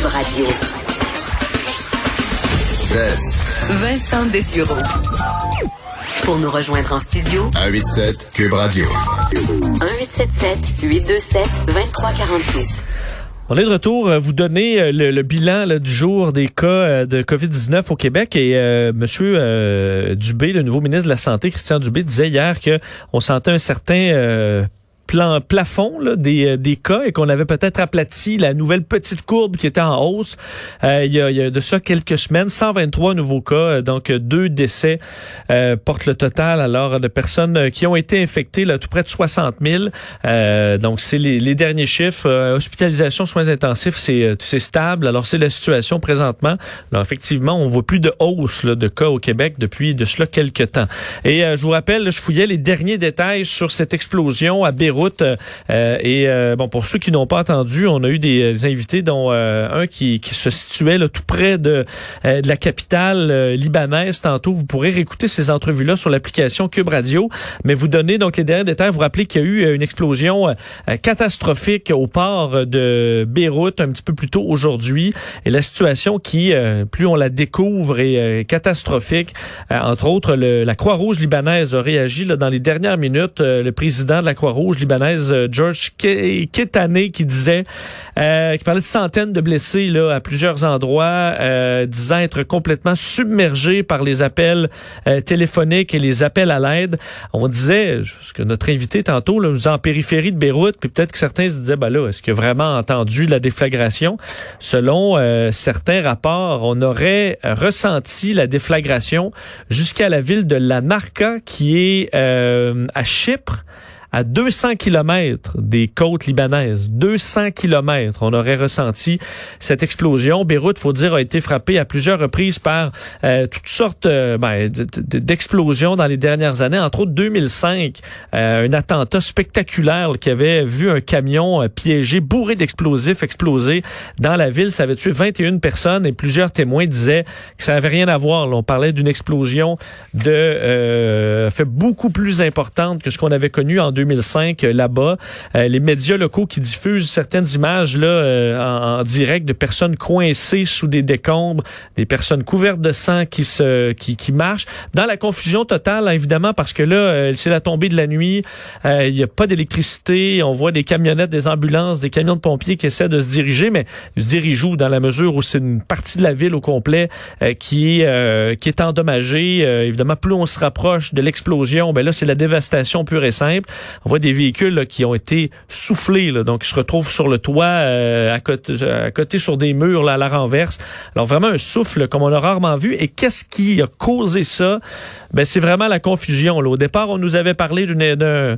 Cube Radio. Vincent Dessureau. Pour nous rejoindre en studio, 187 Cube Radio. 1877 827 2346. On est de retour. euh, Vous donner euh, le, le bilan là, du jour des cas euh, de COVID-19 au Québec. Et euh, Monsieur euh, Dubé, le nouveau ministre de la Santé, Christian Dubé, disait hier que on sentait un certain euh, plan, plafond là, des, euh, des cas et qu'on avait peut-être aplati la nouvelle petite courbe qui était en hausse. Euh, il, y a, il y a de ça quelques semaines, 123 nouveaux cas, euh, donc deux décès euh, portent le total alors de personnes euh, qui ont été infectées, là, tout près de 60 000. Euh, donc c'est les, les derniers chiffres. Hospitalisation, soins intensifs, c'est stable. Alors c'est la situation présentement. Alors effectivement, on voit plus de hausse là, de cas au Québec depuis de cela quelques temps. Et je vous rappelle, je fouillais les derniers détails sur cette explosion à Beyrouth. Euh, euh, et euh, bon, pour ceux qui n'ont pas entendu, on a eu des, des invités, dont euh, un qui, qui se situait là, tout près de, euh, de la capitale euh, libanaise. Tantôt, vous pourrez réécouter ces entrevues-là sur l'application Cube Radio. Mais vous donnez donc les derniers détails. Vous rappelez qu'il y a eu euh, une explosion euh, catastrophique au port de Beyrouth un petit peu plus tôt aujourd'hui. Et la situation qui, euh, plus on la découvre, est euh, catastrophique. Euh, entre autres, le- la Croix-Rouge libanaise a réagi là, dans les dernières minutes. Euh, le président de la Croix-Rouge libanaise, euh, George Ke- Ketane, qui disait, euh, qui parlait de centaines de blessés là, à plusieurs endroits, euh, disant être complètement submergé par les appels euh, téléphoniques et les appels à l'aide. On disait, ce que notre invité tantôt, là, nous en périphérie de Beyrouth, puis peut-être que certains se disaient, ben là, est-ce qu'il a vraiment entendu la déflagration? Selon euh, certains rapports, on aurait ressenti la déflagration jusqu'à la ville de Larnaca, qui est euh, à Chypre à 200 kilomètres des côtes libanaises. 200 kilomètres, on aurait ressenti cette explosion. Beyrouth, faut dire, a été frappée à plusieurs reprises par euh, toutes sortes euh, ben, d'explosions dans les dernières années. Entre autres, 2005, euh, un attentat spectaculaire qui avait vu un camion euh, piégé, bourré d'explosifs, exploser dans la ville. Ça avait tué 21 personnes et plusieurs témoins disaient que ça n'avait rien à voir. On parlait d'une explosion de euh, fait beaucoup plus importante que ce qu'on avait connu en 2005 euh, là-bas. Euh, les médias locaux qui diffusent certaines images là euh, en, direct de personnes coincées sous des décombres, des personnes couvertes de sang qui se qui, marchent. Dans la confusion totale hein, évidemment parce que là c'est la tombée de la nuit, il n'y a pas d'électricité, on voit des camionnettes, des ambulances, des camions de pompiers qui essaient de se diriger mais se dirigent où? Dans la mesure où c'est une partie de la ville au complet qui est qui est endommagée. Évidemment plus on se rapproche de l'explosion ben là c'est la dévastation pure et simple on voit des véhicules qui ont été soufflés, là, donc ils se retrouvent sur le toit, euh, à, côté, sur des murs là, à la renverse. Alors vraiment un souffle comme on a rarement vu. Et qu'est-ce qui a causé ça? Ben c'est vraiment la confusion. Là. Au départ, on nous avait parlé euh,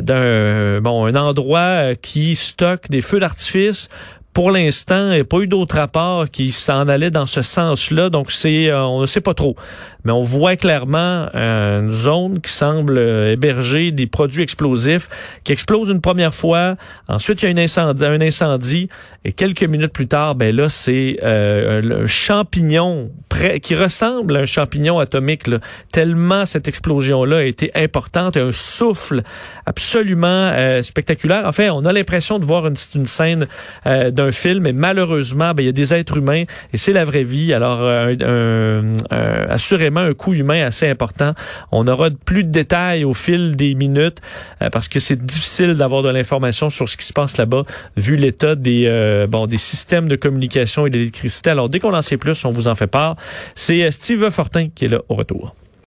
d'un bon endroit euh, qui stocke des feux d'artifice. Pour l'instant, il n'y a pas eu d'autres rapports qui s'en allaient dans ce sens-là, donc c'est euh, on ne sait pas trop. Mais on voit clairement euh, une zone qui semble euh, héberger des produits explosifs qui explosent une première fois. Ensuite, il y a un incendie et quelques minutes plus tard, ben là, c'est euh, un, un champignon près, qui ressemble à un champignon atomique. Là, tellement cette explosion-là a été importante, et un souffle absolument euh, spectaculaire. En fait, on a l'impression de voir une, une scène euh, film, mais malheureusement, ben, il y a des êtres humains et c'est la vraie vie. Alors, euh, un- un- assurément, un coût humain assez important. On aura plus de détails au fil des minutes euh, parce que c'est difficile d'avoir de l'information sur ce qui se passe là-bas vu l'état des euh, bon des systèmes de communication et d'électricité. Alors, dès qu'on en sait plus, on vous en fait part. C'est euh, Steve Fortin qui est là au retour.